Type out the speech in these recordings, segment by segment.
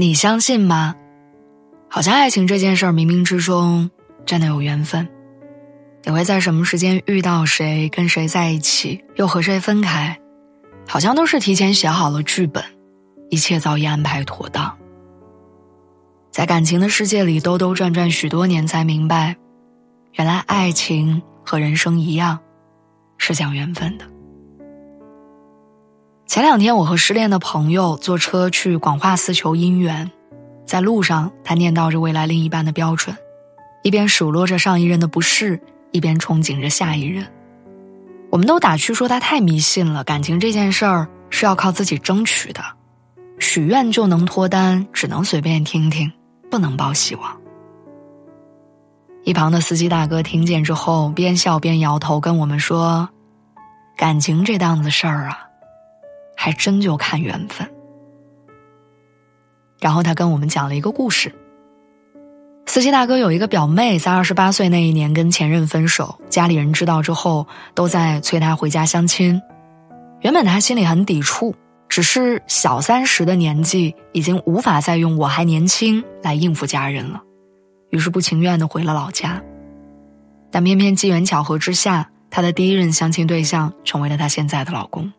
你相信吗？好像爱情这件事儿，冥冥之中真的有缘分。你会在什么时间遇到谁，跟谁在一起，又和谁分开，好像都是提前写好了剧本，一切早已安排妥当。在感情的世界里兜兜转转许多年，才明白，原来爱情和人生一样，是讲缘分的。前两天，我和失恋的朋友坐车去广化寺求姻缘，在路上，他念叨着未来另一半的标准，一边数落着上一任的不是。一边憧憬着下一任，我们都打趣说他太迷信了，感情这件事儿是要靠自己争取的，许愿就能脱单，只能随便听听，不能抱希望。一旁的司机大哥听见之后，边笑边摇头，跟我们说：“感情这档子事儿啊，还真就看缘分。”然后他跟我们讲了一个故事。司机大哥有一个表妹，在二十八岁那一年跟前任分手，家里人知道之后都在催他回家相亲。原本他心里很抵触，只是小三十的年纪已经无法再用“我还年轻”来应付家人了，于是不情愿的回了老家。但偏偏机缘巧合之下，他的第一任相亲对象成为了他现在的老公。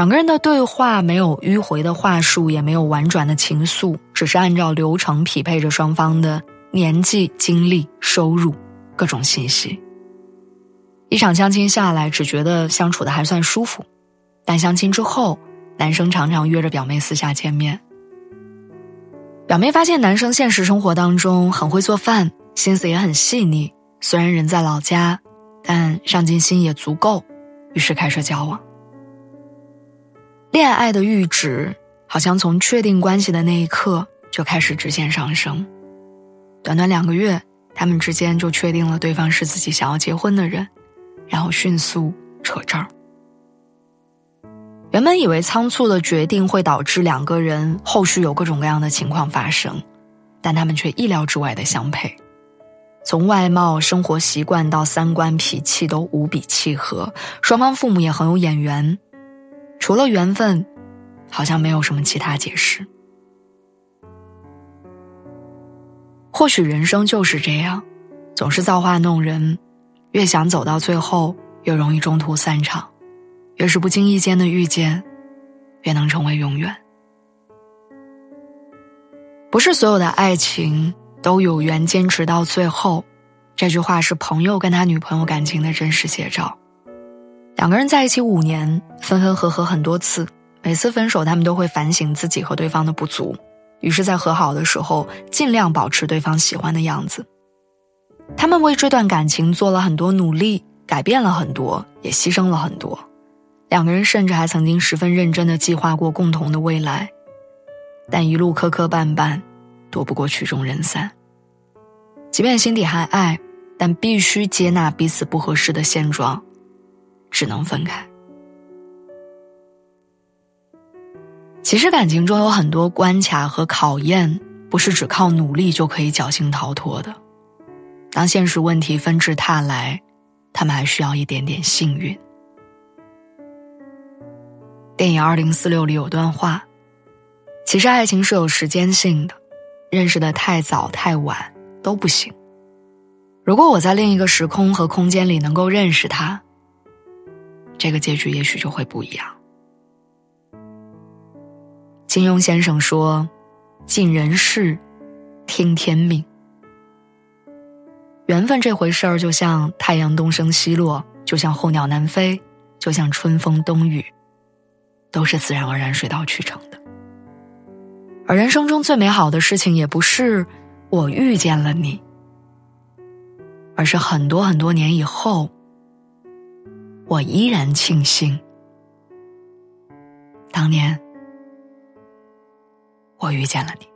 两个人的对话没有迂回的话术，也没有婉转的情愫，只是按照流程匹配着双方的年纪、经历、收入各种信息。一场相亲下来，只觉得相处的还算舒服，但相亲之后，男生常常约着表妹私下见面。表妹发现男生现实生活当中很会做饭，心思也很细腻，虽然人在老家，但上进心也足够，于是开始交往。恋爱的阈值好像从确定关系的那一刻就开始直线上升，短短两个月，他们之间就确定了对方是自己想要结婚的人，然后迅速扯证。原本以为仓促的决定会导致两个人后续有各种各样的情况发生，但他们却意料之外的相配，从外貌、生活习惯到三观、脾气都无比契合，双方父母也很有眼缘。除了缘分，好像没有什么其他解释。或许人生就是这样，总是造化弄人，越想走到最后，越容易中途散场；越是不经意间的遇见，越能成为永远。不是所有的爱情都有缘坚持到最后，这句话是朋友跟他女朋友感情的真实写照。两个人在一起五年，分分合合很多次，每次分手，他们都会反省自己和对方的不足，于是，在和好的时候，尽量保持对方喜欢的样子。他们为这段感情做了很多努力，改变了很多，也牺牲了很多。两个人甚至还曾经十分认真的计划过共同的未来，但一路磕磕绊绊，躲不过曲终人散。即便心底还爱，但必须接纳彼此不合适的现状。只能分开。其实感情中有很多关卡和考验，不是只靠努力就可以侥幸逃脱的。当现实问题纷至沓来，他们还需要一点点幸运。电影《二零四六》里有段话：“其实爱情是有时间性的，认识的太早太晚都不行。如果我在另一个时空和空间里能够认识他。”这个结局也许就会不一样。金庸先生说：“尽人事，听天命。缘分这回事儿，就像太阳东升西落，就像候鸟南飞，就像春风冬雨，都是自然而然水到渠成的。而人生中最美好的事情，也不是我遇见了你，而是很多很多年以后。”我依然庆幸，当年我遇见了你。